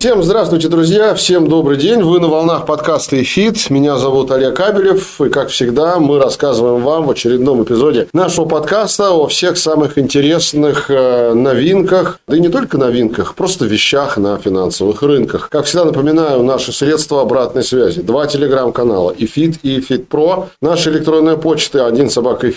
Всем здравствуйте, друзья! Всем добрый день! Вы на волнах подкаста «ИФИТ». Меня зовут Олег Абелев. И, как всегда, мы рассказываем вам в очередном эпизоде нашего подкаста о всех самых интересных э, новинках. Да и не только новинках, просто вещах на финансовых рынках. Как всегда, напоминаю, наши средства обратной связи. Два телеграм-канала «Эфит» и «Эфит Про». Наша электронная почта один собака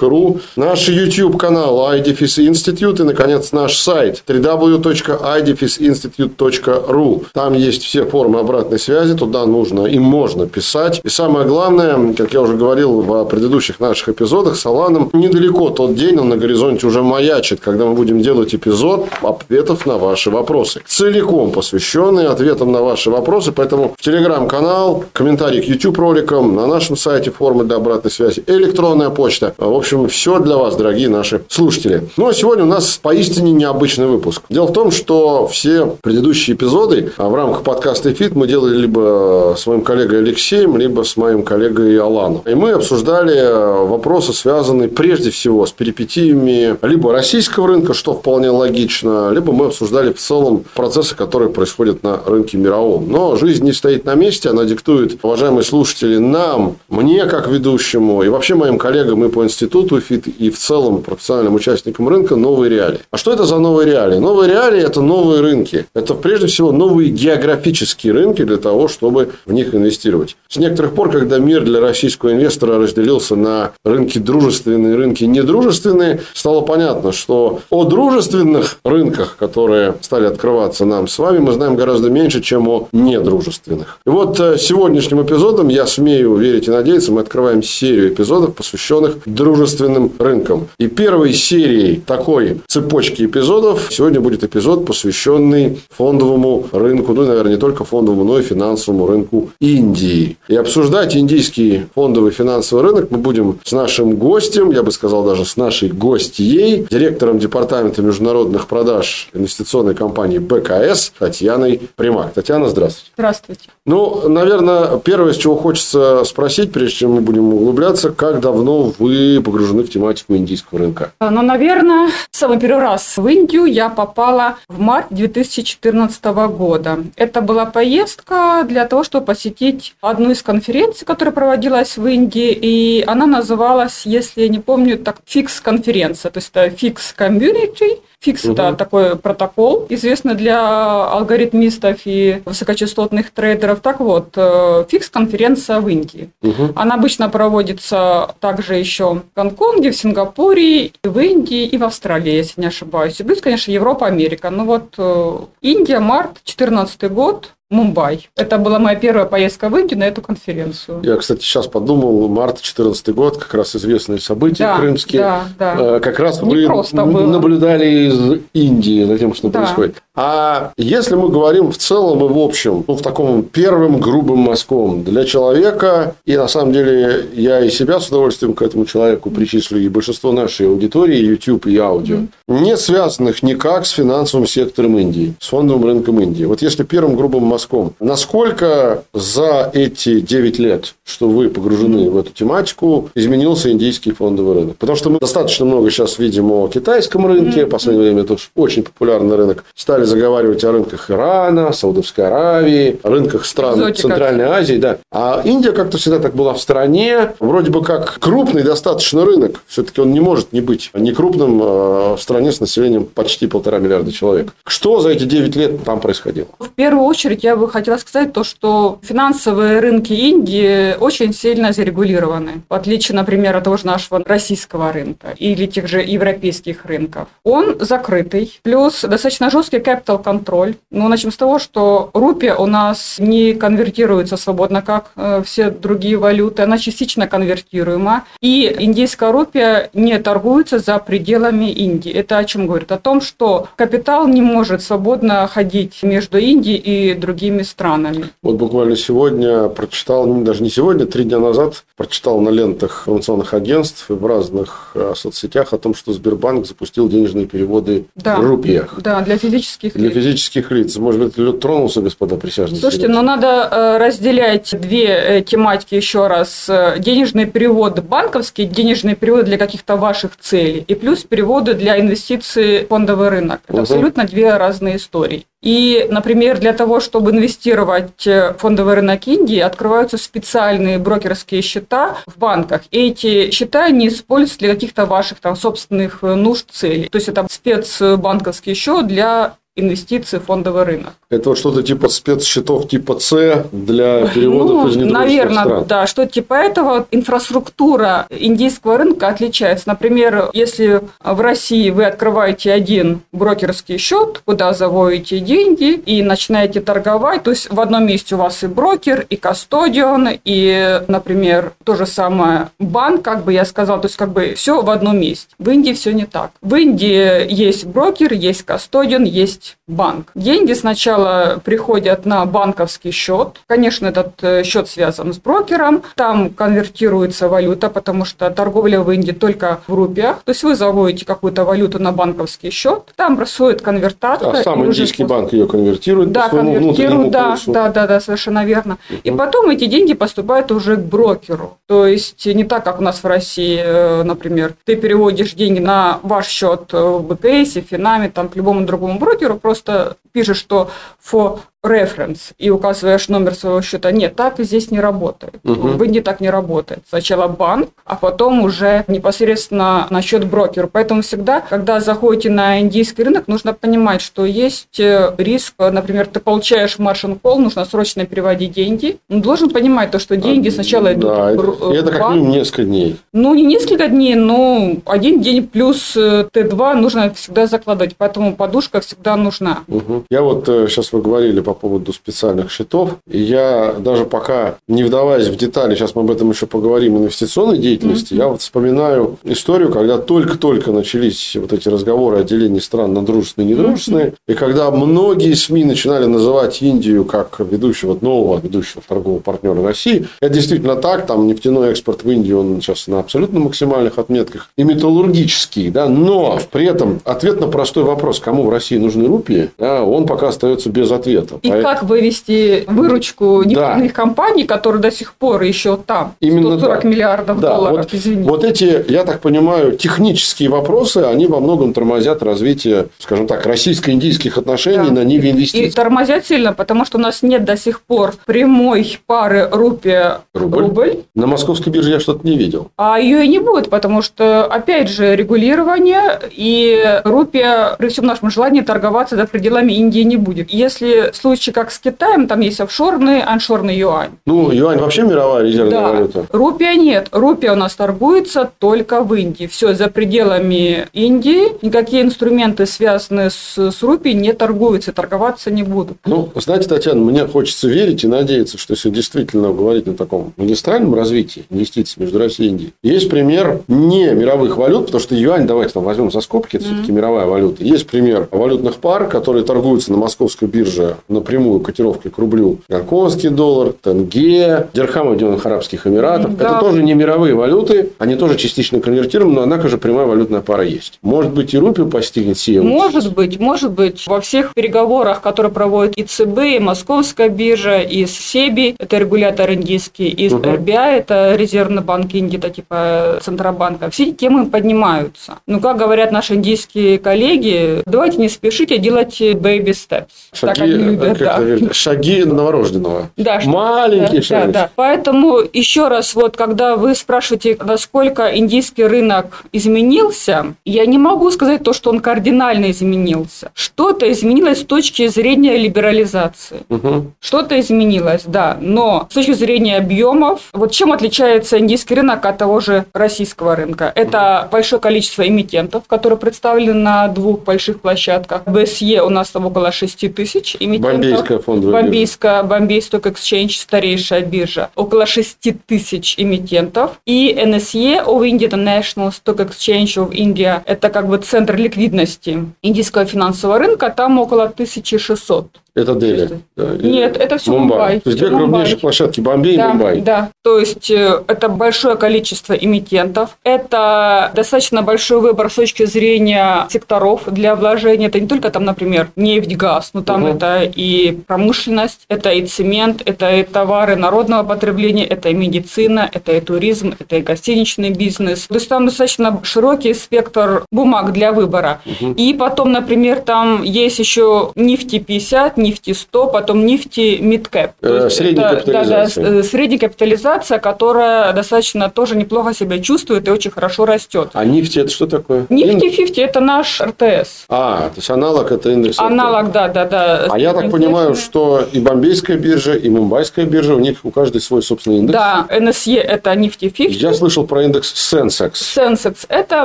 ру. Наш YouTube-канал iDefis Institute. И, наконец, наш сайт www.idefиsinstitute.ru ру. Там есть все формы обратной связи, туда нужно и можно писать. И самое главное, как я уже говорил в предыдущих наших эпизодах с Аланом, недалеко тот день, он на горизонте уже маячит, когда мы будем делать эпизод ответов на ваши вопросы. Целиком посвященный ответам на ваши вопросы, поэтому в телеграм-канал, комментарий к YouTube роликам, на нашем сайте формы для обратной связи, электронная почта. В общем, все для вас, дорогие наши слушатели. Ну, а сегодня у нас поистине необычный выпуск. Дело в том, что все предыдущие эпизоды эпизоды. А в рамках подкаста «Эфит» мы делали либо с моим коллегой Алексеем, либо с моим коллегой Аланом. И мы обсуждали вопросы, связанные прежде всего с перипетиями либо российского рынка, что вполне логично, либо мы обсуждали в целом процессы, которые происходят на рынке мировом. Но жизнь не стоит на месте, она диктует, уважаемые слушатели, нам, мне как ведущему и вообще моим коллегам и по институту ФИТ, и в целом профессиональным участникам рынка новые реалии. А что это за новые реалии? Новые реалии – это новые рынки. Это прежде всего новые географические рынки для того, чтобы в них инвестировать. С некоторых пор, когда мир для российского инвестора разделился на рынки дружественные и рынки недружественные, стало понятно, что о дружественных рынках, которые стали открываться нам с вами, мы знаем гораздо меньше, чем о недружественных. И вот э, сегодняшним эпизодом, я смею верить и надеяться, мы открываем серию эпизодов, посвященных дружественным рынкам. И первой серией такой цепочки эпизодов сегодня будет эпизод, посвященный фондовому рынку, ну, наверное, не только фондовому, но и финансовому рынку Индии. И обсуждать индийский фондовый финансовый рынок мы будем с нашим гостем, я бы сказал даже с нашей гостьей, директором департамента международных продаж инвестиционной компании БКС Татьяной Примак. Татьяна, здравствуйте. Здравствуйте. Ну, наверное, первое, с чего хочется спросить, прежде чем мы будем углубляться, как давно вы погружены в тематику индийского рынка? Ну, наверное, самый первый раз в Индию я попала в март 2014 года. Это была поездка для того, чтобы посетить одну из конференций, которая проводилась в Индии, и она называлась, если я не помню, так FIX-конференция, то есть это FIX-комьюнити, FIX угу. это такой протокол, известный для алгоритмистов и высокочастотных трейдеров. Так вот, э, FIX-конференция в Индии. Угу. Она обычно проводится также еще в Гонконге, в Сингапуре, в Индии и в Австралии, если не ошибаюсь. И плюс, конечно, Европа, Америка. Ну вот э, Индия, март, 2014 год, Мумбай. Это была моя первая поездка в Индию на эту конференцию. Я, кстати, сейчас подумал, март 2014 год, как раз известные события да, крымские. Да, да. Э, как раз Не вы наблюдали из Индии за тем, что да. происходит. А если мы говорим в целом и в общем, ну, в таком первым грубым мазком для человека, и на самом деле я и себя с удовольствием к этому человеку причислю, и большинство нашей аудитории, YouTube и аудио, mm-hmm. не связанных никак с финансовым сектором Индии, с фондовым рынком Индии. Вот если первым грубым мазком, насколько за эти 9 лет, что вы погружены в эту тематику, изменился индийский фондовый рынок? Потому что мы достаточно много сейчас видим о китайском рынке, в последнее время это очень популярный рынок, стали заговаривать о рынках Ирана, Саудовской Аравии, о рынках стран Экзотика. Центральной Азии. Да. А Индия как-то всегда так была в стране, вроде бы как крупный достаточно рынок. Все-таки он не может не быть не крупным а, в стране с населением почти полтора миллиарда человек. Что за эти 9 лет там происходило? В первую очередь я бы хотела сказать то, что финансовые рынки Индии очень сильно зарегулированы, в отличие, например, от того же нашего российского рынка или тех же европейских рынков. Он закрытый, плюс достаточно жесткий capital контроль. Ну, начнем с того, что рупия у нас не конвертируется свободно, как э, все другие валюты, она частично конвертируема, и индийская рупия не торгуется за пределами Индии. Это о чем говорит? О том, что капитал не может свободно ходить между Индией и другими странами. Вот буквально сегодня прочитал, ну, даже не сегодня, три дня назад прочитал на лентах информационных агентств в разных э, соцсетях о том, что Сбербанк запустил денежные переводы да. в рупиях. Да, для физических для лиц. Для физических лиц. Может быть, лед тронулся, господа присяжные. Слушайте, но надо э, разделять две э, тематики еще раз. Денежный перевод банковский, денежный перевод для каких-то ваших целей, и плюс переводы для инвестиций в фондовый рынок. Это угу. абсолютно две разные истории. И, например, для того, чтобы инвестировать в фондовый рынок Индии, открываются специальные брокерские счета в банках. И эти счета не используются для каких-то ваших там собственных нужд, целей. То есть это спецбанковский счет для инвестиции в фондовый рынок. Это вот что-то типа спецсчетов типа С для переводов ну, из наверное, стран. да, что типа этого. Инфраструктура индийского рынка отличается. Например, если в России вы открываете один брокерский счет, куда заводите деньги и начинаете торговать, то есть в одном месте у вас и брокер, и кастодион, и, например, то же самое банк, как бы я сказала, то есть как бы все в одном месте. В Индии все не так. В Индии есть брокер, есть кастодион, есть есть банк. Деньги сначала приходят на банковский счет. Конечно, этот э, счет связан с брокером. Там конвертируется валюта, потому что торговля в Индии только в рупиях. То есть вы заводите какую-то валюту на банковский счет, там происходит конвертация. А сам индийский банк ее конвертирует да, конвертирует, да, да, да, да, совершенно верно. uh И потом эти деньги поступают уже к брокеру. То есть не так, как у нас в России, э, например, ты переводишь деньги на ваш счет в БКС, Финаме, там, к любому другому брокеру, просто пишешь, что for reference и указываешь номер своего счета. Нет, так здесь не работает. Угу. В Индии так не работает. Сначала банк, а потом уже непосредственно на счет брокера. Поэтому всегда, когда заходите на индийский рынок, нужно понимать, что есть э, риск, например, ты получаешь маршин кол, нужно срочно переводить деньги. Но должен понимать то, что деньги сначала идут да, в Это как минимум несколько дней. Ну, не несколько дней, но один день плюс э, Т2 нужно всегда закладывать. Поэтому подушка всегда нужна. Угу. Я вот сейчас э, вы говорили по поводу специальных счетов. И я даже пока не вдаваясь в детали, сейчас мы об этом еще поговорим, инвестиционной деятельности, mm-hmm. я вот вспоминаю историю, когда только-только начались вот эти разговоры о делении стран на дружественные и недружественные, mm-hmm. и когда многие СМИ начинали называть Индию как ведущего, нового ведущего торгового партнера России. Это действительно так, там нефтяной экспорт в Индию, он сейчас на абсолютно максимальных отметках, и металлургический, да, но при этом ответ на простой вопрос, кому в России нужны рупии, да, он пока остается без ответа. И как вывести выручку нефтяных да. компаний, которые до сих пор еще там? Именно 140 да. миллиардов да. долларов, вот, извините. Вот эти, я так понимаю, технические вопросы, они во многом тормозят развитие, скажем так, российско-индийских отношений да. на ниве инвестиций. И тормозят сильно, потому что у нас нет до сих пор прямой пары рупия-рубль. Рубль. На московской бирже я что-то не видел. А ее и не будет, потому что, опять же, регулирование и рупия при всем нашем желании торговаться за пределами Индии не будет. Если случай как с Китаем, там есть офшорный, аншорный юань. Ну, юань вообще мировая резервная да. валюта. Рупия нет. Рупия у нас торгуется только в Индии. Все, за пределами Индии никакие инструменты, связанные с, с рупией, не торгуются, торговаться не будут. Ну, знаете, Татьяна, мне хочется верить и надеяться, что если действительно говорить о таком магистральном развитии инвестиций между Россией и Индией, есть пример не мировых валют, потому что юань, давайте там возьмем за скобки, это mm-hmm. все-таки мировая валюта. Есть пример валютных пар, которые торгуются на московской бирже напрямую котировкой к рублю. Гонконгский доллар, тенге, дирхам Объединенных Арабских Эмиратов. Да. Это тоже не мировые валюты, они тоже частично конвертируемы, но однако же прямая валютная пара есть. Может быть, и рупию постигнет сия Может быть, может быть. Во всех переговорах, которые проводят и ЦБ, и Московская биржа, и СЕБИ, это регулятор индийский, и угу. РБА, это резервный банк Индии, это типа Центробанка. Все эти темы поднимаются. Ну, как говорят наши индийские коллеги, давайте не спешите делать baby steps. Шаги, годы, да. Шаги новорожденного. Да, Маленькие да, шаги. Да, да. Поэтому еще раз, вот когда вы спрашиваете, насколько индийский рынок изменился, я не могу сказать то, что он кардинально изменился. Что-то изменилось с точки зрения либерализации. Угу. Что-то изменилось, да. Но с точки зрения объемов, вот чем отличается индийский рынок от того же российского рынка? Это большое количество эмитентов, которые представлены на двух больших площадках. БСЕ у нас там около 6 тысяч эмитентов. Бомбейская фондовая Бомбейская, Бомбей Stock Exchange, старейшая биржа. Около 6 тысяч эмитентов. И NSE of India, the National Stock Exchange of India, это как бы центр ликвидности индийского финансового рынка, там около 1600. Это Дели? Да, Нет, это все Мумбай. Мумбай. То есть две крупнейшие площадки Бомбей да, и Мумбай. Да, то есть э, это большое количество эмитентов, это достаточно большой выбор с точки зрения секторов для вложения. Это не только там, например, нефть, газ, но там угу. это и промышленность, это и цемент, это и товары народного потребления, это и медицина, это и туризм, это и гостиничный бизнес. То есть там достаточно широкий спектр бумаг для выбора. Угу. И потом, например, там есть еще нефти 50, нефти 100, потом нефти мидкэп. Э, средняя это, капитализация. Да, да, средняя капитализация, которая достаточно тоже неплохо себя чувствует и очень хорошо растет. А нефти это что такое? Нефти 50 это наш РТС. А, то есть аналог это индекс. Аналог, да, да, да. А я так понимаю, что и Бомбейская биржа, и Мумбайская биржа, у них у каждой свой собственный индекс. Да, НСЕ это нефти 50. Я слышал про индекс Sensex. Sensex это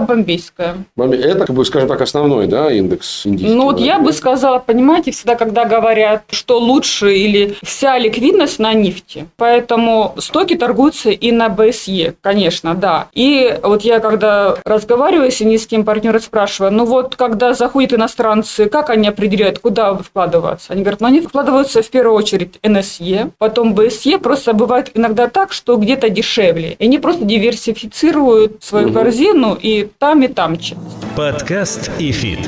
бомбейская. Это, как бы, скажем так, основной, да, индекс индийский. Ну, вот я бы сказала, понимаете, всегда, когда говорят говорят, что лучше или вся ликвидность на нефти. Поэтому стоки торгуются и на БСЕ, конечно, да. И вот я когда разговариваю с индийским партнером, спрашиваю, ну вот когда заходят иностранцы, как они определяют, куда вкладываться? Они говорят, ну они вкладываются в первую очередь НСЕ, потом БСЕ, просто бывает иногда так, что где-то дешевле. И они просто диверсифицируют свою угу. корзину и там, и там часть. Подкаст ИФИТ.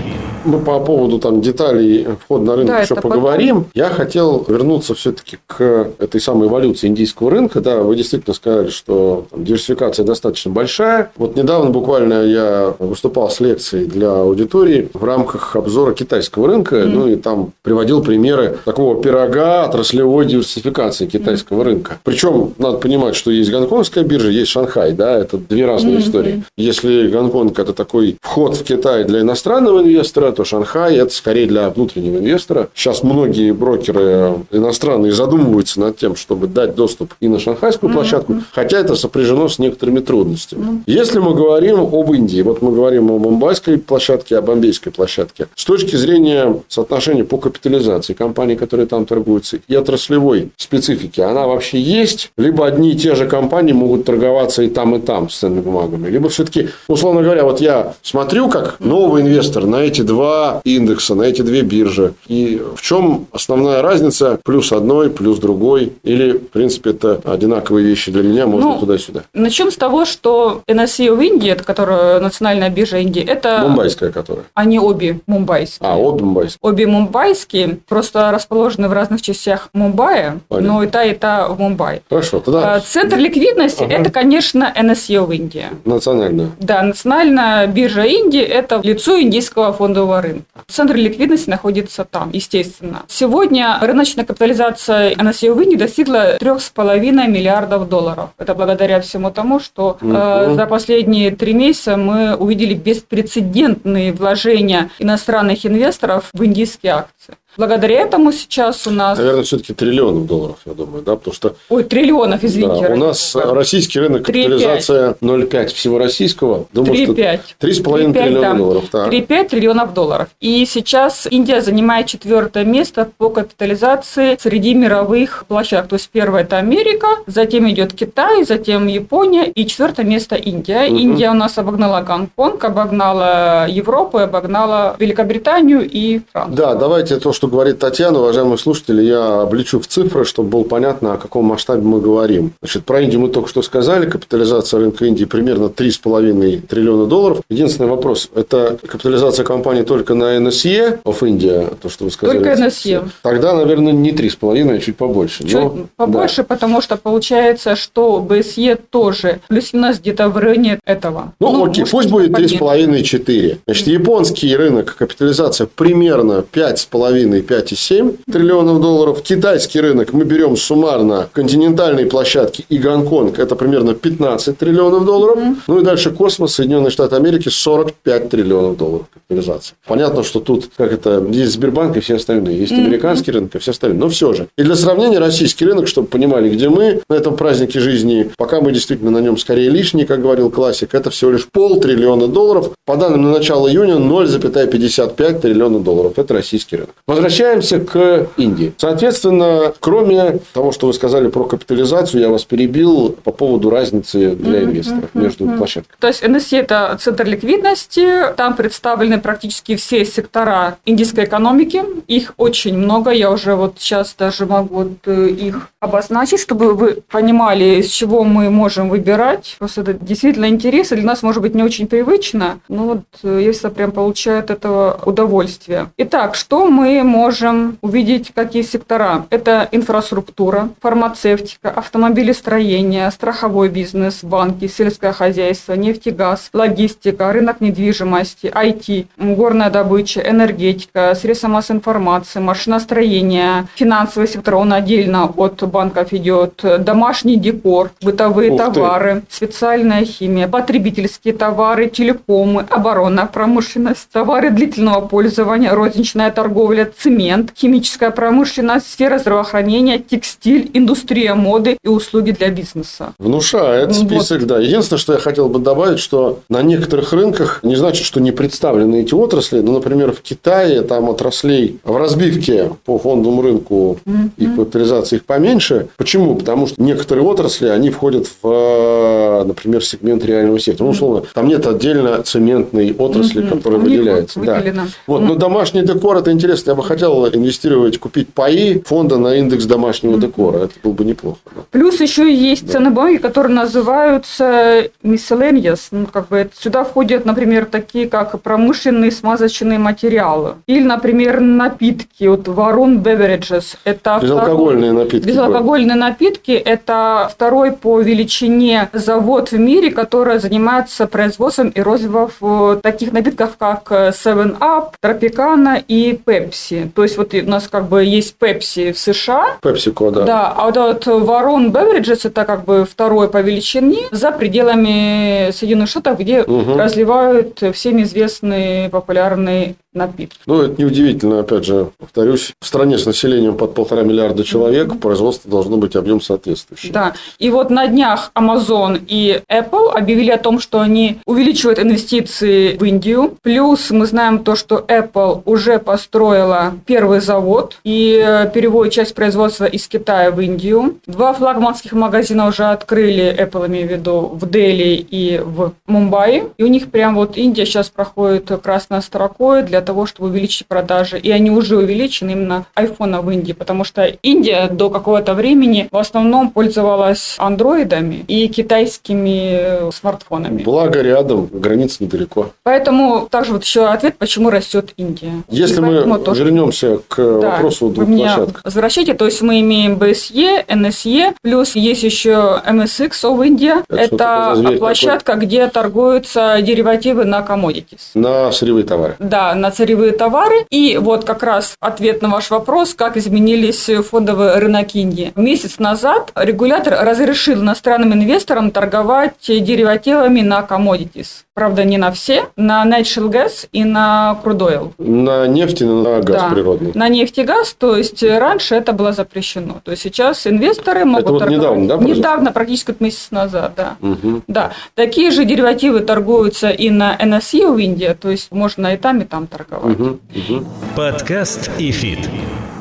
Мы по поводу там деталей входа на рынок да, еще поговорим. Потом. Я хотел вернуться все-таки к этой самой эволюции индийского рынка. Да, вы действительно сказали, что там, диверсификация достаточно большая. Вот недавно буквально я выступал с лекцией для аудитории в рамках обзора китайского рынка. Мм. Ну, и там приводил примеры такого пирога отраслевой диверсификации китайского мм. рынка. Причем надо понимать, что есть гонконгская биржа, есть Шанхай. Да, это две разные mm-hmm. истории. Если Гонконг – это такой вход в Китай для иностранного инвестора, то Шанхай это скорее для внутреннего инвестора. Сейчас многие брокеры иностранные задумываются над тем, чтобы дать доступ и на шанхайскую площадку, mm-hmm. хотя это сопряжено с некоторыми трудностями. Mm-hmm. Если мы говорим об Индии, вот мы говорим о мумбайской площадке, о бомбейской площадке, с точки зрения соотношения по капитализации компаний, которые там торгуются, и отраслевой специфики, она вообще есть? Либо одни и те же компании могут торговаться и там, и там с ценными бумагами, либо все-таки, условно говоря, вот я смотрю как новый инвестор на эти два два индекса, на эти две биржи. И в чем основная разница? Плюс одной, плюс другой? Или, в принципе, это одинаковые вещи для меня, можно ну, туда-сюда? Начнем с того, что NSE в Индии, это которая национальная биржа Индии, это... Мумбайская которая. Они обе мумбайские. А, обе мумбайские. Обе мумбайские, просто расположены в разных частях Мумбаи, Понятно. но и та, и та в Мумбаи. Хорошо, тогда... А, центр ликвидности ага. – это, конечно, NSE в Индии. Национальная. Да, национальная биржа Индии – это лицо индийского фондового фондового рынка. Центр ликвидности находится там, естественно. Сегодня рыночная капитализация NSE в Индии достигла 3,5 миллиардов долларов. Это благодаря всему тому, что э, за последние три месяца мы увидели беспрецедентные вложения иностранных инвесторов в индийские акции. Благодаря этому сейчас у нас... Наверное, все-таки триллионов долларов, я думаю, да, потому что... Ой, триллионов, извините. Да, у нас российский рынок капитализация 0,5 всего российского. 3,5. 3,5 триллиона да. долларов. Да. 3,5 триллионов долларов. И сейчас Индия занимает четвертое место по капитализации среди мировых площадок. То есть первое это Америка, затем идет Китай, затем Япония и четвертое место Индия. Угу. Индия у нас обогнала Гонконг, обогнала Европу, обогнала Великобританию и Францию. Да, давайте то, что говорит Татьяна, уважаемые слушатели, я обличу в цифры, чтобы было понятно, о каком масштабе мы говорим. Значит, про Индию мы только что сказали. Капитализация рынка Индии примерно 3,5 триллиона долларов. Единственный вопрос. Это капитализация компании только на NSE of India, то, что вы сказали? Только NSE. Тогда, наверное, не 3,5, а чуть побольше. Чуть Но, побольше, да. потому что получается, что BSE тоже плюс-минус где-то в районе этого. Ну, ну окей, пусть будет 3,5-4. Значит, японский рынок капитализация примерно 5,5 5,5, 5,7 триллионов долларов. Китайский рынок мы берем суммарно континентальные площадки и Гонконг, это примерно 15 триллионов долларов. Mm-hmm. Ну и дальше космос, Соединенные Штаты Америки 45 триллионов долларов капитализация. Понятно, что тут, как это, есть Сбербанк и все остальные, есть mm-hmm. американский рынок и все остальные, но все же. И для сравнения, российский рынок, чтобы понимали, где мы на этом празднике жизни, пока мы действительно на нем скорее лишние, как говорил классик, это всего лишь полтриллиона долларов. По данным на начало июня 0,55 триллиона долларов. Это российский рынок. Возвращаемся к Индии. Соответственно, кроме того, что вы сказали про капитализацию, я вас перебил по поводу разницы для инвесторов между площадками. То есть NSE – это центр ликвидности, там представлены практически все сектора индийской экономики, их очень много, я уже вот сейчас даже могу э, их обозначить, чтобы вы понимали, из чего мы можем выбирать. Просто это действительно интересно, для нас может быть не очень привычно, но вот э, я всегда прям получаю от этого удовольствие. Итак, что мы можем увидеть, какие сектора? Это инфраструктура, фармацевтика, автомобилестроение, страховой бизнес, банки, сельское хозяйство, нефтегаз, логистика, рынок недвижимости, IT, горная добыча, энергетика, средства массовой информации, машиностроение, финансовый сектор, он отдельно от банков идет, домашний декор, бытовые Ух товары, ты. специальная химия, потребительские товары, телекомы, оборонная промышленность, товары длительного пользования, розничная торговля, цемент, химическая промышленность, сфера здравоохранения, текстиль, индустрия моды и услуги для бизнеса. Внушает список, вот. да. Единственное, что я хотел бы добавить, что на некоторых рынках не значит, что не представлены эти отрасли, но, например, в Китае там отраслей в разбивке по фондовому рынку mm-hmm. и капитализации их поменьше. Почему? Потому что некоторые отрасли, они входят в, например, сегмент реального сектора. Ну, условно, там нет отдельно цементной отрасли, mm-hmm. которая выделяется. Да. Вот, но домашний декор это интересно. Я бы хотел инвестировать, купить паи фонда на индекс домашнего декора. Это было бы неплохо. Да. Плюс еще есть да. ценные бумаги, которые называются miscellaneous. Ну, как бы сюда входят, например, такие как промышленные смазочные материалы. Или, например, напитки. Вот Varun Beverages. Это Безалкогольные второй... напитки. Безалкогольные напитки. Это второй по величине завод в мире, который занимается производством и розливом таких напитков, как 7-Up, Tropicana и Pepsi. То есть, вот у нас как бы есть Pepsi в США. PepsiCo, да. Да, а вот этот Varun Beverages это как бы второй по величине за пределами Соединенных Штатов, где угу. разливают всем известный популярный напитки. Ну, это неудивительно, опять же, повторюсь, в стране с населением под полтора миллиарда человек производство должно быть объем соответствующий. Да, и вот на днях Amazon и Apple объявили о том, что они увеличивают инвестиции в Индию. Плюс мы знаем то, что Apple уже построила первый завод и переводит часть производства из Китая в Индию. Два флагманских магазина уже открыли, Apple имею в виду, в Дели и в Мумбаи. И у них прям вот Индия сейчас проходит красной строкой для для того, чтобы увеличить продажи. И они уже увеличены именно айфона в Индии, потому что Индия до какого-то времени в основном пользовалась андроидами и китайскими э, смартфонами. Благо рядом, граница недалеко. Поэтому также вот еще ответ, почему растет Индия. Если мы тоже... вернемся к да, вопросу двух площадок. Возвращайте, то есть мы имеем BSE, NSE, плюс есть еще MSX of India. Это, Это площадка, какой? где торгуются деривативы на commodities. На сырьевые товары. Да, на сырьевые товары. И вот как раз ответ на ваш вопрос, как изменились фондовые рынок Индии. Месяц назад регулятор разрешил иностранным инвесторам торговать деривативами на commodities. Правда, не на все, на natural gas и на crude oil. На нефть и на газ да, природный. На нефть и газ, то есть раньше это было запрещено. То есть сейчас инвесторы могут это вот торговать. недавно, да? Пожалуйста? Недавно, практически месяц назад, да. Угу. Да. Такие же деривативы торгуются и на NSE в Индии, то есть можно и там, и там торговать. Угу. Угу. Подкаст и фит.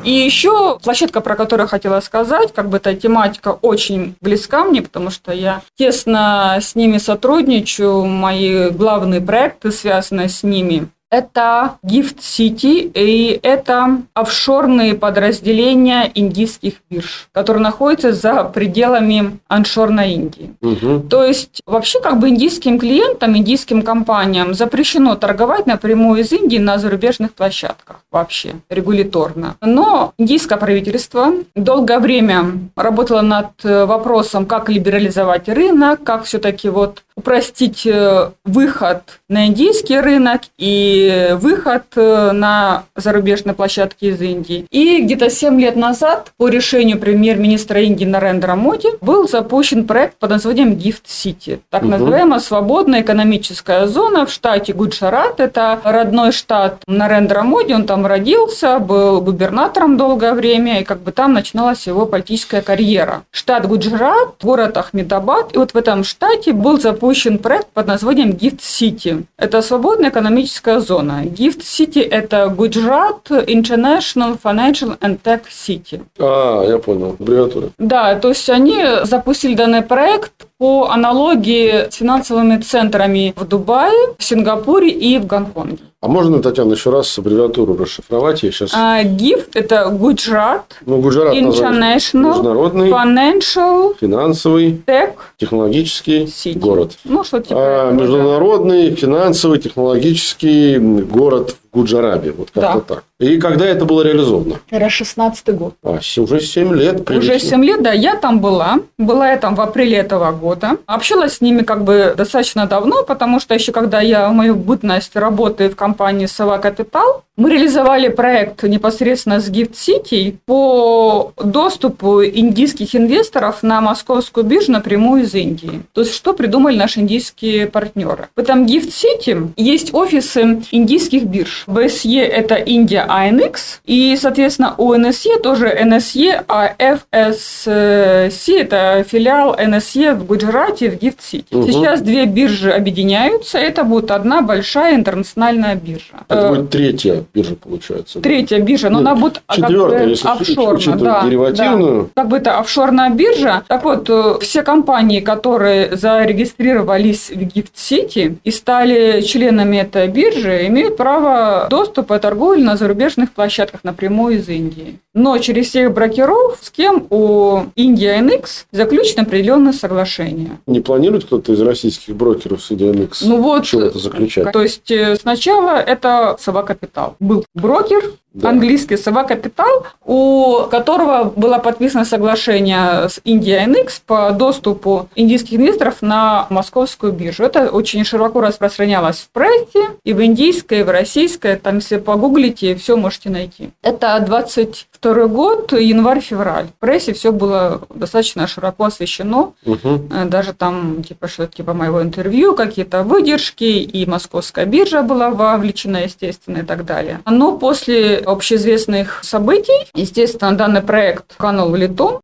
И еще площадка, про которую я хотела сказать, как бы эта тематика очень близка мне, потому что я тесно с ними сотрудничаю, мои главные проекты связаны с ними это Gift City, и это офшорные подразделения индийских бирж, которые находятся за пределами аншорной Индии. Угу. То есть вообще как бы индийским клиентам, индийским компаниям запрещено торговать напрямую из Индии на зарубежных площадках вообще регуляторно. Но индийское правительство долгое время работало над вопросом, как либерализовать рынок, как все-таки вот упростить э, выход на индийский рынок и выход э, на зарубежные площадки из Индии. И где-то 7 лет назад по решению премьер-министра Индии Нарендра Моди был запущен проект под названием Gift City. Так угу. называемая свободная экономическая зона в штате Гуджарат. Это родной штат Нарендра Моди. Он там родился, был губернатором долгое время, и как бы там начиналась его политическая карьера. Штат Гуджарат, город Ахмедабад. И вот в этом штате был запущен проект под названием Gift City. Это свободная экономическая зона. Gift City – это Гуджрат International Financial and Tech City. А, я понял, аббревиатура. Да, то есть они запустили данный проект по аналогии с финансовыми центрами в Дубае, в Сингапуре и в Гонконге. А можно, Татьяна, еще раз аббревиатуру расшифровать? Я сейчас... А, GIFT – это Гуджрат, ну, Гуджарат International, международный, Financial, финансовый, Tech, технологический City. город. Ну, что типа а, международный, финансовый, технологический город в Гуджарабе. Вот как-то Да. так. И когда это было реализовано? Это 16 год. А, уже 7 лет. Уже прилично. 7 лет, да, я там была. Была я там в апреле этого года. Общалась с ними как бы достаточно давно, потому что еще когда я в мою бытность работы в компании Сова Капитал, мы реализовали проект непосредственно с Gift City по доступу индийских инвесторов на московскую биржу напрямую из Индии. То есть, что придумали наши индийские партнеры? В этом Gift City есть офисы индийских бирж. BSE – это Индия INX, и, соответственно, у NSE тоже NSE, а FSC – это филиал NSE в Гуджарате, в City. Мгм. Сейчас две биржи объединяются, это будет одна большая интернациональная биржа. Это Э, будет третья биржа, получается. Третья биржа, но Нет, она будет а, как четвертая, бы если офшорная, да, деривативную. да. Как бы это офшорная биржа. Так вот, э, все компании, которые зарегистрировались в City и стали членами этой биржи, имеют право доступа торговли на зарубежных площадках напрямую из Индии. Но через всех брокеров, с кем у India NX заключены определенные соглашения. Не планирует кто-то из российских брокеров с EDMX Ну вот, чего-то заключать? то есть э, сначала это Сова Капитал. Был брокер, Да. английский Сова Капитал, у которого было подписано соглашение с India NX по доступу индийских инвесторов на московскую биржу. Это очень широко распространялось в прессе, и в индийской, и в российской. Там, если погуглите, все можете найти. Это 22 год, январь-февраль. В прессе все было достаточно широко освещено. Э, Даже там, типа, что типа моего интервью, какие-то выдержки, и московская биржа была вовлечена, естественно, и так далее. Но после общеизвестных событий, естественно, данный проект канул в лету.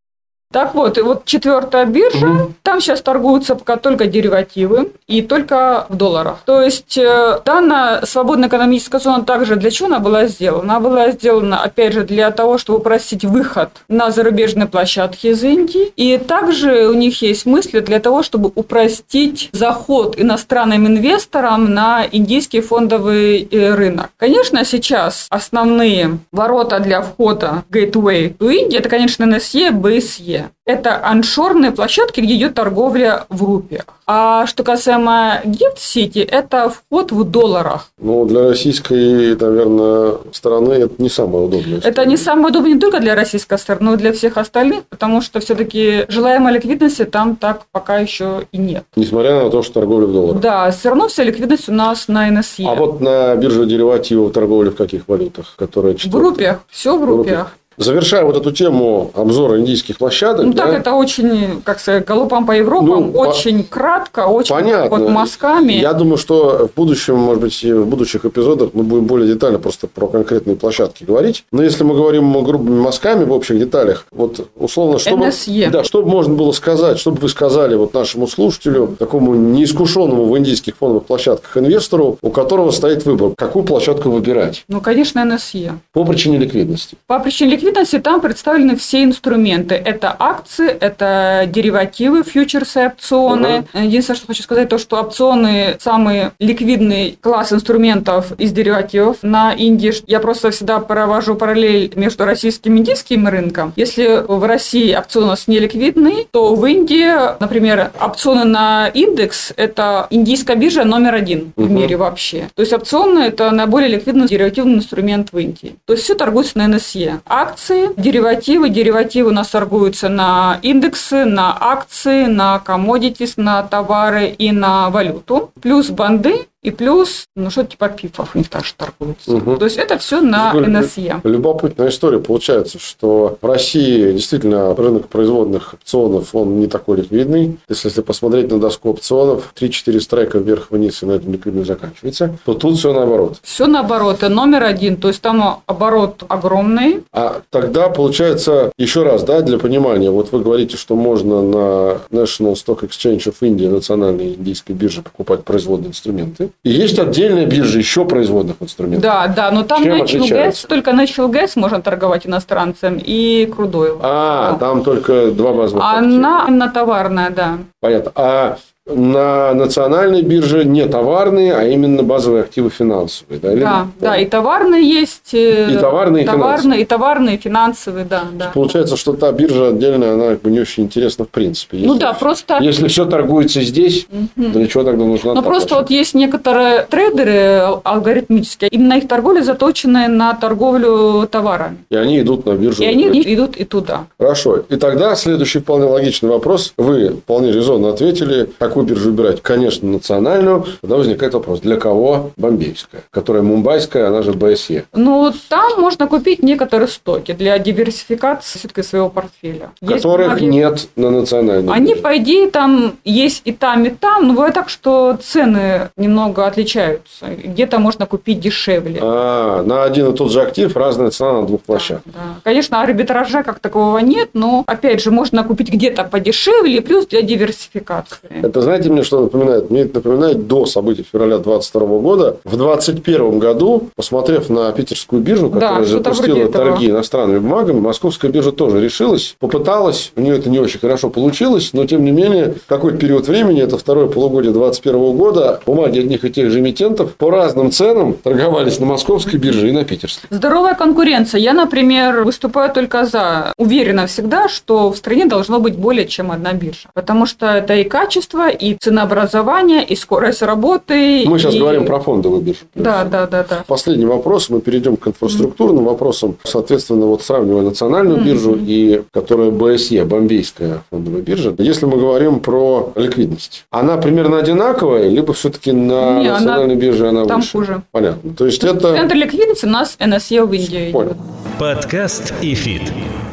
Так вот, и вот четвертая биржа, Мгм. там сейчас торгуются пока только деривативы и только в долларах. То есть э, данная свободная экономическая зона также для чего она была сделана? Она была сделана, опять же, для того, чтобы упростить выход на зарубежные площадки из Индии. И также у них есть мысли для того, чтобы упростить заход иностранным инвесторам на индийский фондовый э, рынок. Конечно, сейчас основные ворота для входа Gateway to India, это, конечно, NSE, BSE. Это аншорные площадки, где идет торговля в рупиях. А что касаемо Gift City, это вход в долларах. Ну, для российской, наверное, стороны это не самое удобное. Это не самое удобное не только для российской стороны, но и для всех остальных, потому что все-таки желаемой ликвидности там так пока еще и нет. Несмотря на то, что торговля в долларах. Да, все равно вся ликвидность у нас на NSE. А вот на бирже деривативов торговли в каких валютах? Которые в четвертая? рупиях, все в В рупиях. Завершая вот эту тему обзора индийских площадок, Ну да, так это очень, как сказать, галопом по Европам, Ну, по- очень кратко, очень Понятно. вот мазками. Я думаю, что в будущем, может быть, и в будущих эпизодах мы будем более детально просто про конкретные площадки говорить. Но если мы говорим грубыми мазками в общих деталях, вот условно, что NSE. да, что бы можно было сказать, что бы вы сказали вот нашему слушателю, такому неискушенному в индийских фондовых площадках инвестору, у которого стоит выбор, какую площадку выбирать Ну, конечно, NSE. по причине ликвидности. По причине ликвидности там представлены все инструменты. Это акции, это деривативы, фьючерсы, опционы. Единственное, что хочу сказать, то, что опционы самый ликвидный класс инструментов из деривативов на Индии. Я просто всегда провожу параллель между российским и индийским рынком. Если в России опционы у нас не ликвидные, то в Индии, например, опционы на индекс – это индийская биржа номер один в Мгм. мире вообще. То есть опционы – это наиболее ликвидный деривативный инструмент в Индии. То есть все торгуется на NSE. Акции акции, деривативы. Деривативы у нас торгуются на индексы, на акции, на commodities, на товары и на валюту. Плюс банды и плюс, ну, что типа пифов у них также торгуется. Угу. То есть, это все на НСЕ. Любопытная история. Получается, что в России действительно рынок производных опционов, он не такой ликвидный. Если, если посмотреть на доску опционов, 3-4 страйка вверх-вниз, и на этом ликвидность заканчивается, то тут все наоборот. Все наоборот. И номер один. То есть, там оборот огромный. А тогда, получается, еще раз, да, для понимания, вот вы говорите, что можно на National Stock Exchange of India, национальной индийской бирже, покупать производные инструменты. И есть отдельная биржа еще производных инструментов. Да, да, но там Чем Natural Gas, только Natural Gas можно торговать иностранцам и крудойл. А, да. там только два базовых. Она на товарная, да. Понятно. А на национальной бирже не товарные, а именно базовые активы финансовые. Да, да, да, и товарные есть. Э, и товарные, и товарные. И товарные, финансовые, да, да. Получается, что та биржа отдельная, она как бы не очень интересна в принципе. Если, ну да, просто... Если все торгуется здесь, угу. для чего тогда нужна Ну просто вот есть некоторые трейдеры алгоритмические, именно их торговля заточена на торговлю товарами. И они идут на биржу. И они идут и туда. Хорошо. И тогда следующий вполне логичный вопрос. Вы вполне резонно ответили, как какую биржу выбирать? Конечно, национальную. Тогда возникает вопрос, для кого бомбейская, которая мумбайская, она же БСЕ? Ну, там можно купить некоторые стоки для диверсификации все-таки своего портфеля. Которых есть, нет на национальной Они, бирже. по идее, там есть и там, и там, но бывает так, что цены немного отличаются. Где-то можно купить дешевле. А, на один и тот же актив разная цена на двух площадках. Да, да. Конечно, арбитража как такового нет, но, опять же, можно купить где-то подешевле, плюс для диверсификации. Это знаете, мне что напоминает? Мне это напоминает до событий февраля 22 года. В 21 году, посмотрев на питерскую биржу, которая да, запустила торги иностранными бумагами, московская биржа тоже решилась, попыталась, у нее это не очень хорошо получилось, но тем не менее, какой-то период времени, это второе полугодие 21 года, бумаги одних и тех же эмитентов по разным ценам торговались на московской бирже и на питерской. Здоровая конкуренция. Я, например, выступаю только за. Уверена всегда, что в стране должно быть более чем одна биржа. Потому что это и качество, и ценообразование, и скорость работы. Мы сейчас и... говорим про фондовую биржу. Да, да, да, да. Последний вопрос. Мы перейдем к инфраструктурным mm-hmm. вопросам. Соответственно, вот сравнивая национальную mm-hmm. биржу и которая БСЕ, Бомбейская фондовая биржа. Если мы говорим про ликвидность, она примерно одинаковая, либо все-таки на Не, национальной она... бирже она там выше? хуже. Понятно. То есть это... Центр ликвидности у нас NSE в Индии. Понял. Подкаст ИФИТ.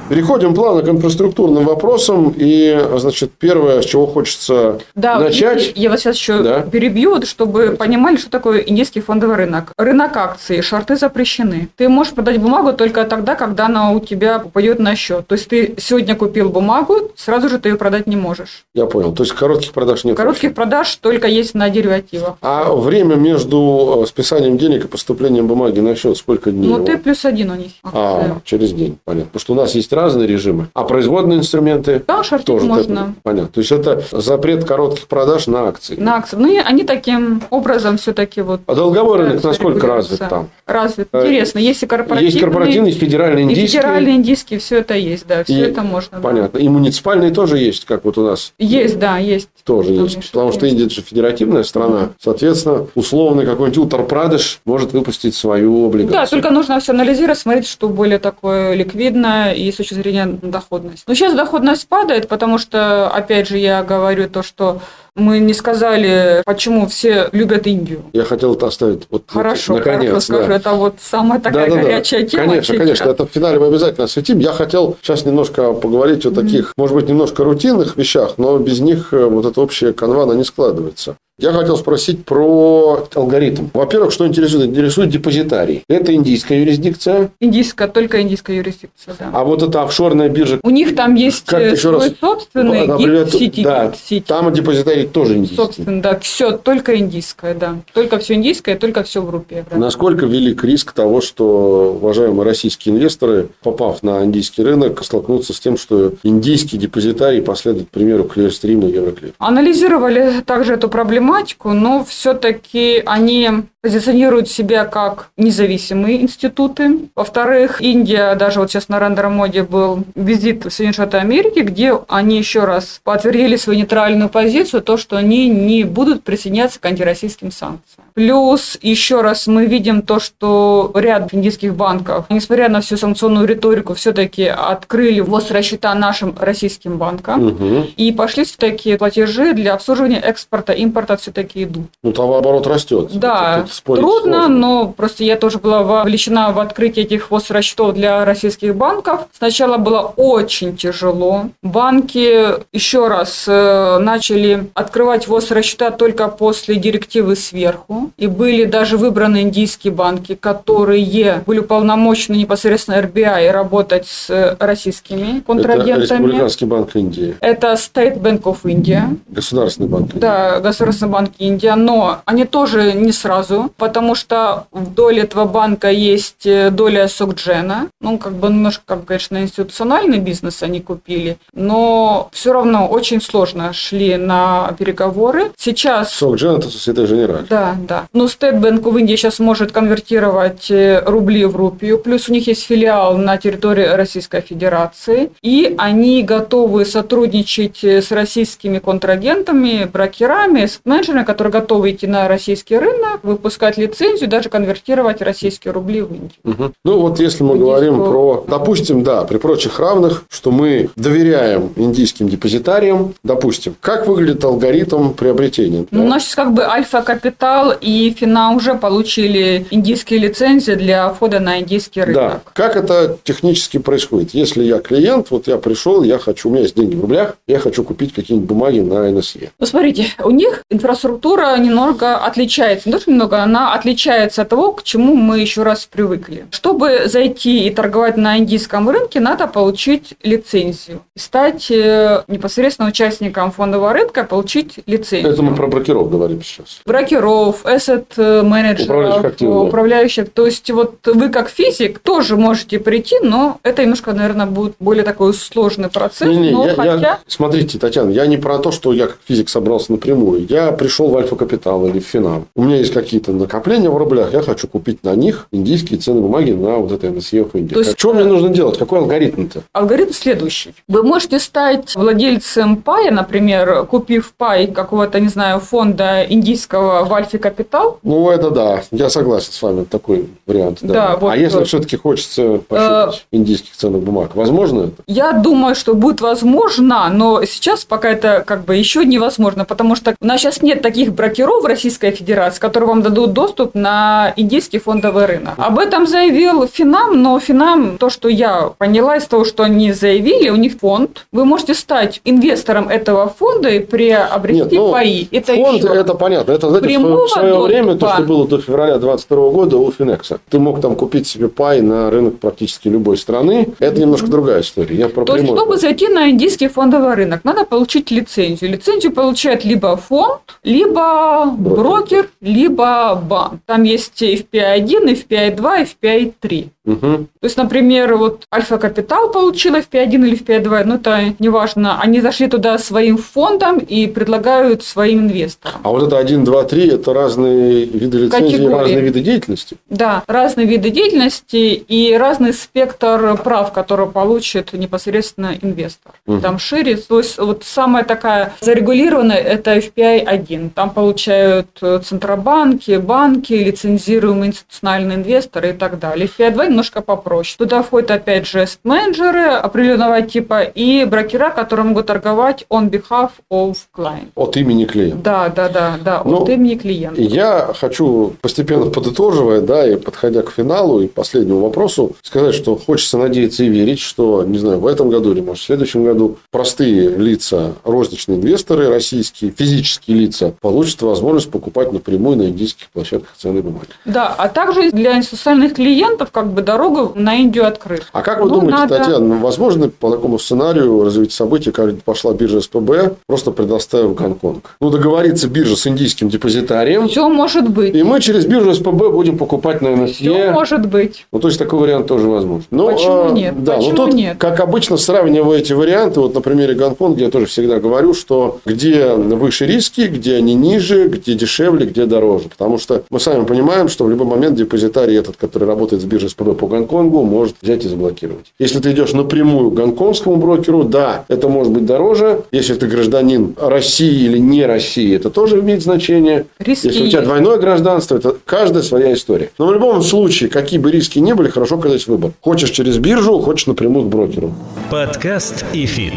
Переходим плавно к инфраструктурным вопросам. И, значит, первое, с чего хочется да, начать. Я вас сейчас еще да. перебью, чтобы Давайте. понимали, что такое индийский фондовый рынок. Рынок акций, шорты запрещены. Ты можешь продать бумагу только тогда, когда она у тебя попадет на счет. То есть ты сегодня купил бумагу, сразу же ты ее продать не можешь. Я понял. То есть коротких продаж нет. Коротких вообще. продаж только есть на деривативах. А время между э, списанием денег и поступлением бумаги на счет сколько дней? Ну, ты плюс один у них. А, через день, понятно. Потому что у нас есть разные режимы. А производные инструменты да, тоже можно. Это, понятно. То есть это запрет коротких продаж на акции. На акции. Ну и они таким образом все-таки вот. А долговой рынок насколько развит там? Развит. Э, Интересно. Есть и корпоративный. Есть корпоративный, есть федеральный индийский. И федеральный индийский, все это есть, да. Все и, это можно. Понятно. Да. И муниципальные тоже есть, как вот у нас. Есть, да, есть. Тоже есть. Что потому что Индия же федеративная страна. Соответственно, условный какой-нибудь Утар Прадеш может выпустить свою облигацию. Да, только нужно все анализировать, смотреть, что более такое ликвидно и с точки зрения доходности. Но сейчас доходность падает, потому что, опять же, я говорю то, что мы не сказали, почему все любят Индию. Я хотел это оставить вот хорошо, наконец. Хорошо, скажу, да. это вот самая такая да, да, горячая да. тема. Конечно, сейчас. конечно, это в финале мы обязательно осветим. Я хотел сейчас немножко поговорить о таких, mm-hmm. может быть, немножко рутинных вещах, но без них э, вот эта общая канва, она не складывается. Я хотел спросить про алгоритм. Во-первых, что интересует? Интересует депозитарий. Это индийская юрисдикция? Индийская, только индийская юрисдикция, да. А вот эта офшорная биржа? У них там есть как, э, свой раз? собственный Например, сити, да, сити. Там депозитарий тоже индийский. Собственно, да, все только индийское, да. Только все индийское, только все в рупе. Да. Насколько велик риск того, что уважаемые российские инвесторы, попав на индийский рынок, столкнутся с тем, что индийский депозитарий последует, к примеру, Clearstream и Euroclear? Анализировали также эту проблему проблематику, но все-таки они позиционируют себя как независимые институты. Во-вторых, Индия, даже вот сейчас на Рендер моде был визит в Соединенные Штаты Америки, где они еще раз подтвердили свою нейтральную позицию, то, что они не будут присоединяться к антироссийским санкциям. Плюс еще раз мы видим то, что ряд индийских банков, несмотря на всю санкционную риторику, все-таки открыли ввоз расчета нашим российским банкам угу. и пошли все-таки платежи для обслуживания экспорта, импорта все-таки идут. Ну, товарооборот растет. Да, трудно, сложно. но просто я тоже была вовлечена в открытие этих ввоз расчетов для российских банков. Сначала было очень тяжело. Банки еще раз э, начали открывать ввоз расчета только после директивы сверху. И были даже выбраны индийские банки, которые были уполномочены непосредственно RBI работать с российскими контрагентами. Это Республиканский банк Индии. Это State Bank of India. Государственный банк Индии. Да, Государственный банк Индия. Но они тоже не сразу, потому что в доле этого банка есть э, доля Сокджена. Ну, как бы немножко, как, конечно, институциональный бизнес они купили. Но все равно очень сложно шли на переговоры. Сейчас... Сокджен – это Societe Generale. Да, да. Но State Bank в Индии сейчас может конвертировать э, рубли в рупию, плюс у них есть филиал на территории Российской Федерации, и они готовы сотрудничать э, с российскими контрагентами, брокерами, с менеджерами, которые готовы идти на российский рынок, выпускать лицензию, даже конвертировать российские рубли в Индию. Угу. Ну вот если мы говорим про, допустим, да, при прочих равных, что мы доверяем индийским депозитариям, допустим, как выглядит алгоритм приобретения? Ну, у нас сейчас как бы альфа-капитал и Фина уже получили индийские лицензии для входа на индийский рынок. Да. Как это технически происходит? Если я клиент, вот я пришел, я хочу, у меня есть деньги в рублях, я хочу купить какие-нибудь бумаги на НСЕ. Ну, смотрите, у них инфраструктура немного отличается. Не то, что немного, она отличается от того, к чему мы еще раз привыкли. Чтобы зайти и торговать на индийском рынке, надо получить лицензию. Стать э, непосредственно участником фондового рынка, получить лицензию. Это мы про брокеров говорим сейчас. Брокеров, asset менеджеров, управляющих, То есть, вот вы как физик тоже можете прийти, но это немножко, наверное, будет более такой сложный процесс. Не, не, но я, хотя... я, смотрите, Татьяна, я не про то, что я как физик собрался напрямую. Я пришел в Альфа Капитал или в Финам. У меня есть какие-то накопления в рублях, я хочу купить на них индийские ценные бумаги на вот это NSE в Индии. То есть, что мне нужно делать? Какой алгоритм-то? Алгоритм следующий. Вы можете стать владельцем пая, например, купив пай какого-то, не знаю, фонда индийского в Альфе Капитал, ну, это да, я согласен с вами, такой вариант. Да. Да, вот, а если вот. все-таки хочется пощупать э, индийских ценных бумаг, возможно это? Я думаю, что будет возможно, но сейчас пока это как бы еще невозможно, потому что у нас сейчас нет таких брокеров в Российской Федерации, которые вам дадут доступ на индийский фондовый рынок. Об этом заявил Финам, но Финам, то, что я поняла из того, что они заявили, у них фонд. Вы можете стать инвестором этого фонда и приобрести нет, ну, паи. Это фонд, еще это понятно. Это, знаете, в свое время то, что было до февраля 2022 года у Финекса. Ты мог там купить себе пай на рынок практически любой страны. Это немножко другая история. Я про То есть, чтобы зайти на индийский фондовый рынок, надо получить лицензию. Лицензию получает либо фонд, либо брокер, брокер либо банк. Там есть FPI-1, FPI-2, FPI-3. Угу. То есть, например, вот Альфа Капитал получила FP1 или FP2, ну это неважно, они зашли туда своим фондом и предлагают своим инвесторам. А вот это 1, 2, 3 это разные виды лицензии, Категории. разные виды деятельности? Да, разные виды деятельности и разный спектр прав, которые получит непосредственно инвестор. Угу. Там шире, то есть вот самая такая зарегулированная это FPI-1. Там получают центробанки, банки, лицензируемые институциональные инвесторы и так далее. FPI-2 немножко попроще. Туда входят, опять же, менеджеры определенного типа и брокера, которые могут торговать on behalf of client. От имени клиента. Да, да, да, да, ну, от имени клиента. Я хочу, постепенно подытоживая, да, и подходя к финалу и последнему вопросу, сказать, что хочется надеяться и верить, что, не знаю, в этом году или, может, в следующем году простые лица, розничные инвесторы российские, физические лица получат возможность покупать напрямую на индийских площадках ценные бумаги. Да, а также для институциональных клиентов, как бы дорогу на Индию открыт. А как вы Ну, думаете, надо- Татьяна, ну, возможно по такому сценарию развития событий, как пошла биржа СПБ, просто предоставив Гонконг? Ну, договорится биржа с индийским депозитарием, Все может быть. и мы через биржу СПБ будем покупать на Все НСЕ. может быть. Ну, то есть, такой вариант тоже возможен. Ну, Почему а, нет? Да, Почему ну тут, нет? как обычно, сравнивая эти варианты, вот на примере Гонконга я тоже всегда говорю, что где выше риски, где они ниже, где дешевле, где дороже. Потому что мы сами понимаем, что в любой момент депозитарий этот, который работает с биржей СПБ по Гонконгу, может взять и заблокировать. Если ты идешь напрямую к гонконгскому брокеру, да, это может быть дороже. Если ты гражданин России или не России, это тоже имеет значение. Риски Если у тебя есть. двойное гражданство, это каждая своя история. Но в любом случае, какие бы риски ни были, хорошо когда есть выбор. Хочешь через биржу, хочешь напрямую к брокеру. Подкаст ИФИТ.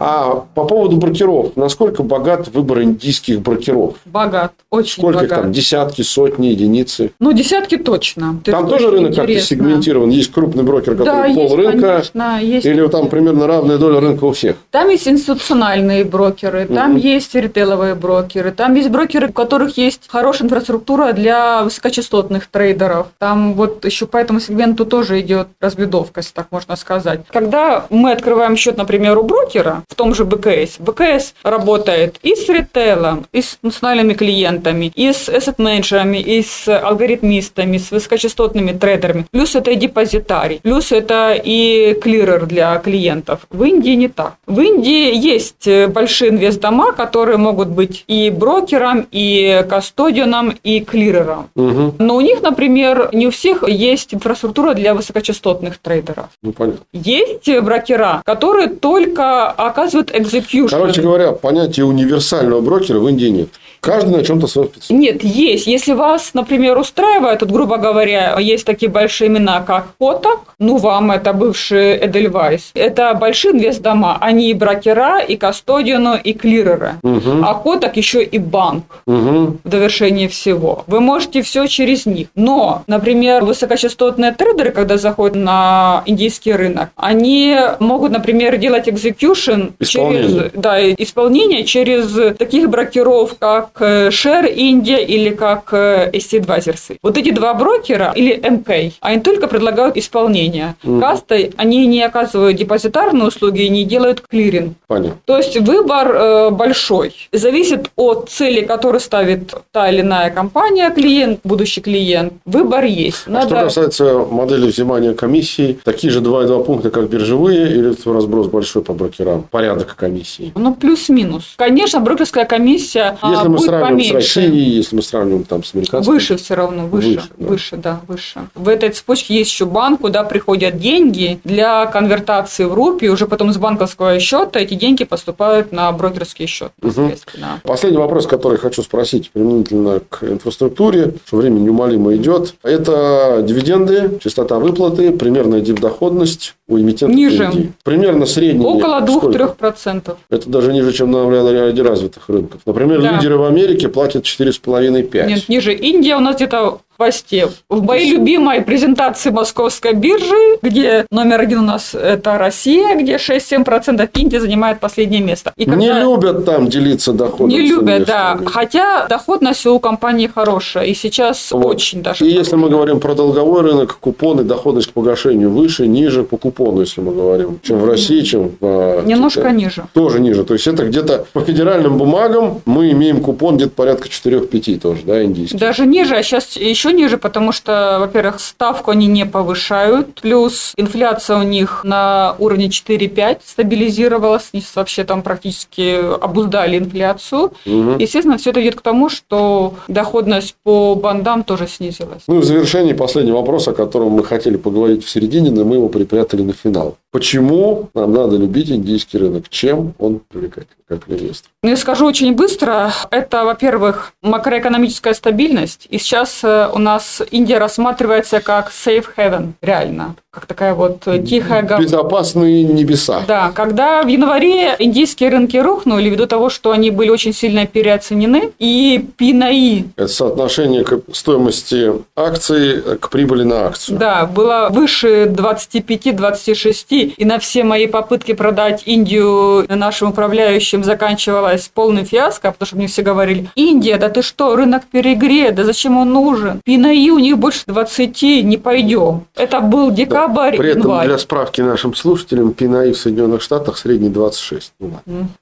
А по поводу брокеров, насколько богат выбор индийских брокеров? Богат. Очень Сколько их богат. там? Десятки, сотни, единицы? Ну, десятки точно. Ты Там тоже рынок как-то сегментирован. Есть крупный брокер, Да, который есть, пол рынка, конечно, есть. или там примерно равная доля рынка у всех. Там есть институциональные брокеры, там Мгм. есть ритейловые брокеры, там есть брокеры, у которых есть хорошая инфраструктура для высокочастотных трейдеров. Там вот еще по этому сегменту тоже идет разбивка, если так можно сказать. Когда мы открываем счет, например, у брокера, в том же БКС, БКС работает и с ритейлом, и с институциональными клиентами, и с asset-менеджерами, и с алгоритмистами, с высокочастотными трейдерами. Плюс это и депозитарий, плюс это и клирер для клиентов. В Индии не так. В Индии есть э, большие инвестдома, которые могут быть и брокером, и кастодианом, и клирером. Мгм. Но у них, например, не у всех есть инфраструктура для высокочастотных трейдеров. Ну, понятно. Есть брокера, которые только оказывают execution. Короче говоря, понятия универсального брокера в Индии нет. Каждый на чем-то своем специалист. Нет, есть. Если вас, например, устраивает, вот, грубо говоря, есть такие большие имена, как Котак, ну, вам это бывший Эдельвайс. Это большие инвестдома. Они и брокера, и кастодиану, и клиреры. Мгм. А Котак еще и банк Мгм. в довершении всего. Вы можете все через них. Но, например, высокочастотные трейдеры, когда заходят на индийский рынок, они могут, например, делать Исполнение. через да, исполнение через таких брокеров, как э, Share India или как э, SC Advisors. Вот эти два брокера или МК, они только предлагают исполнение. Мгм. Кастой они не оказывают депозитарные услуги и не делают клиринг. Понятно. То есть выбор э, большой. Зависит от цели, которую ставит та или иная компания, клиент, будущий клиент. Выбор есть. А Что касается модели взимания комиссий, такие же 2,2 пункта, как биржевые, или разброс большой по брокерам? Порядок комиссий. Ну, плюс-минус. Конечно, брокерская комиссия Если мы будет сравниваем с поменьше. Россией, если мы сравниваем там с американским. Выше все равно, выше, Выше, выше, да. да. выше. В этой цепочке есть еще банк, куда приходят деньги для конвертации в рупии, уже потом с банковского счета эти деньги поступают на брокерский счет, соответственно. Последний вопрос, который хочу спросить применительно к инфраструктуре, что время неумолимо идет. Это дивиденды, частота выплаты, примерная дивдоходность у эмитентов Ниже. Индии. Примерно средний. Около сколько? 2-3%. Это даже ниже, чем на ряде развитых рынков. Например, Да. лидеры в Америке платят 4,5-5. Нет, ниже. Индия у нас где-то хвосте. В моей любимой презентации московской биржи, где номер один у нас это Россия, где 6-7%, Индия занимает последнее место. И Не когда- любят там делиться доходом. Не любят, да. Хотя доходность у компании хорошая. И сейчас Вот. очень даже. И если мы говорим про долговой рынок, купоны, доходность к погашению выше, ниже по купону, если мы говорим, чем в России, чем в э, Немножко Китае. ниже. Тоже ниже. То есть, это где-то по федеральным бумагам мы имеем купон где-то порядка 4-5 тоже, да, индийский. Даже ниже, а сейчас еще ниже, потому что, во-первых, ставку они не повышают, плюс инфляция у них на уровне 4-5 стабилизировалась, они вообще там практически обуздали инфляцию. Мгм. Естественно, все это ведет к тому, что доходность по бандам тоже снизилась. Ну и в завершении последний вопрос, о котором мы хотели поговорить в середине, но мы его припрятали на финал. Почему нам надо любить индийский рынок? Чем он привлекательный, как инвестор? Ну, я скажу очень быстро. Это, во-первых, макроэкономическая стабильность. И сейчас э, у нас Индия рассматривается как safe haven, реально. Как такая вот тихая гавань. Безопасные небеса. Да, когда в январе индийские рынки рухнули ввиду того, что они были очень сильно переоценены, и ПИНАИ... Это соотношение к стоимости акций к прибыли на акцию. Да, было выше 25-26, и на все мои попытки продать Индию нашим управляющим заканчивалась полным фиаско, потому что мне все говорили, Индия, да ты что, рынок перегрет, да зачем он нужен? ПИНАИ у них больше 20, не пойдем. Это был декабрь, да, При этом январь. для справки нашим слушателям, ПИНАИ в Соединенных Штатах средний 26. Ну,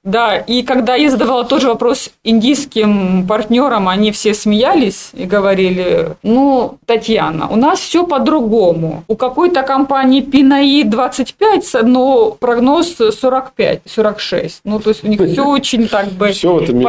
да, и когда я задавала тот же вопрос индийским партнерам, они все смеялись и говорили, ну, Татьяна, у нас все по-другому. У какой-то компании ПИНАИ 25, но прогноз 45-46. Ну, то есть у них все очень так бы все в этом.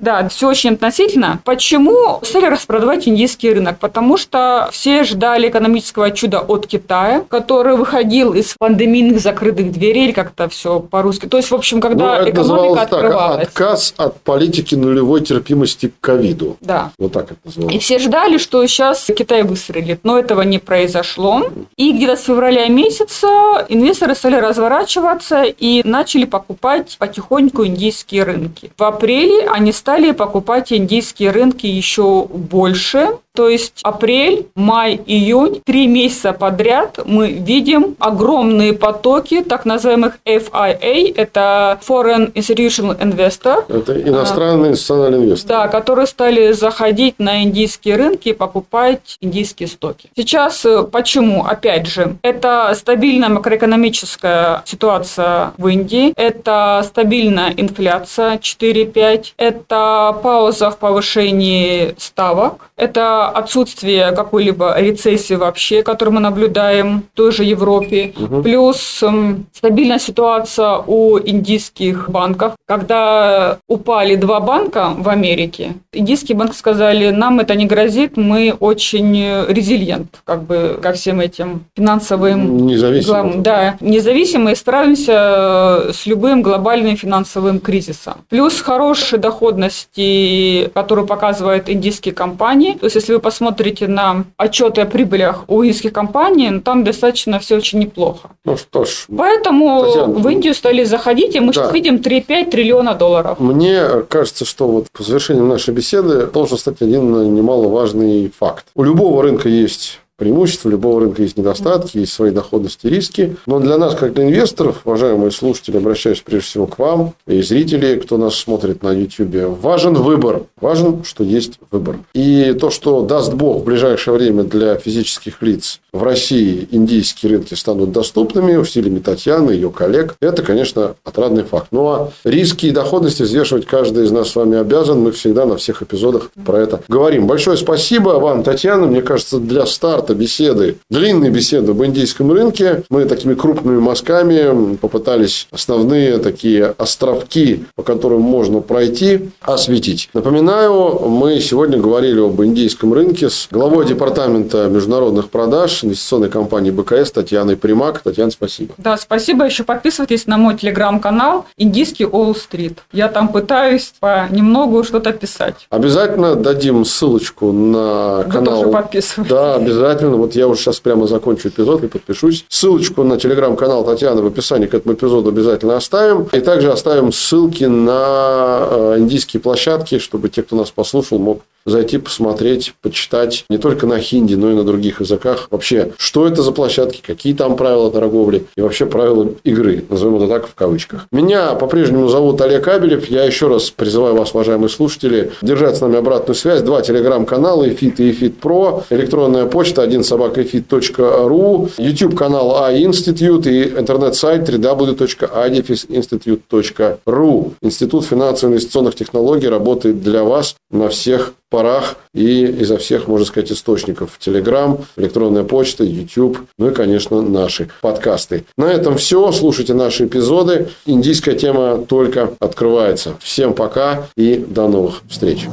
Да, все очень относительно. Почему стали распродавать индийский рынок? Потому что все ждали экономического чуда от Китая, который выходил из пандемийных закрытых дверей, как-то все по-русски. То есть, в общем, когда ну, экономика открывалась. Так, отказ от политики нулевой терпимости к ковиду. Да. Вот так это называлось. И все ждали, что сейчас Китай выстрелит, но этого не произошло. И где-то с февраля месяца инвесторы стали разворачиваться и начали покупать потихоньку индийские рынки. В апреле они стали покупать индийские рынки еще больше, то есть апрель, май, июнь, три месяца подряд мы видим огромные потоки так называемых FIA, это Foreign Institutional Investor. Это иностранный институциональный инвестор. Да, которые стали заходить на индийские рынки и покупать индийские стоки. Сейчас э, почему? Опять же, это стабильная макроэкономическая ситуация в Индии, это стабильная инфляция 4-5, это пауза в повышении ставок, это отсутствие какой-либо рецессии вообще, которую мы наблюдаем в той же Европе, угу. плюс эм, стабильная ситуация у индийских банков. Когда упали два банка в Америке, индийские банки сказали, нам это не грозит, мы очень резилиент, как бы, ко всем этим финансовым... Независимым. Да, независимые справимся с любым глобальным финансовым кризисом. Плюс хорошие доходности, которые показывают индийские компании. То есть, если вы посмотрите на отчеты о прибылях у индийских компаний, ну, там достаточно все очень неплохо. Ну что ж. Поэтому Татьяна, в Индию стали заходить, и мы да. сейчас видим 3-5 триллиона долларов. Мне кажется, что вот по завершению нашей беседы должен стать один немаловажный факт. У любого рынка есть преимущества, любого рынка есть недостатки, есть свои доходности и риски. Но для нас, как для инвесторов, уважаемые слушатели, обращаюсь прежде всего к вам и зрители, кто нас смотрит на YouTube, важен выбор. Важен, что есть выбор. И то, что даст Бог в ближайшее время для физических лиц в России индийские рынки станут доступными усилиями Татьяны, ее коллег, это, конечно, отрадный факт. Ну, а риски и доходности взвешивать каждый из нас с вами обязан. Мы всегда на всех эпизодах про это говорим. Большое спасибо вам, Татьяна. Мне кажется, для старта беседы, длинной беседы об индийском рынке, мы такими крупными мазками попытались основные такие островки, по которым можно пройти, осветить. Напоминаю, мы сегодня говорили об индийском рынке с главой департамента международных продаж инвестиционной компании БКС Татьяной Примак. Татьяна, спасибо. Да, спасибо. Еще подписывайтесь на мой телеграм-канал «Индийский Уолл-стрит». Я там пытаюсь понемногу что-то писать. Обязательно дадим ссылочку на Вы канал. тоже подписывайтесь. Да, обязательно. Вот я уже сейчас прямо закончу эпизод и подпишусь. Ссылочку на телеграм-канал Татьяны в описании к этому эпизоду обязательно оставим. И также оставим ссылки на э, индийские площадки, чтобы те, кто нас послушал, мог зайти посмотреть, почитать не только на хинди, но и на других языках. Вообще, что это за площадки, какие там правила торговли и вообще правила игры, назовем это так в кавычках. Меня по-прежнему зовут Олег Абелев. Я еще раз призываю вас, уважаемые слушатели, держать с нами обратную связь. Два телеграм-канала, ИФИТ и ИФИТ Про, электронная почта 1 собакаэфит.ру, YouTube канал А Институт и интернет-сайт www.adefis.institute.ru. Институт финансово-инвестиционных технологий работает для вас на всех порах и изо всех, можно сказать, источников. Телеграм, электронная почта, YouTube, ну и, конечно, наши подкасты. На этом все. Слушайте наши эпизоды. Индийская тема только открывается. Всем пока и до новых встреч.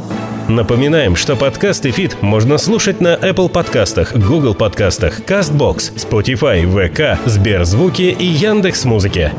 Напоминаем, что подкасты «Фит» можно слушать на Apple подкастах, Google подкастах, CastBox, Spotify, VK, Сберзвуки и Яндекс.Музыке.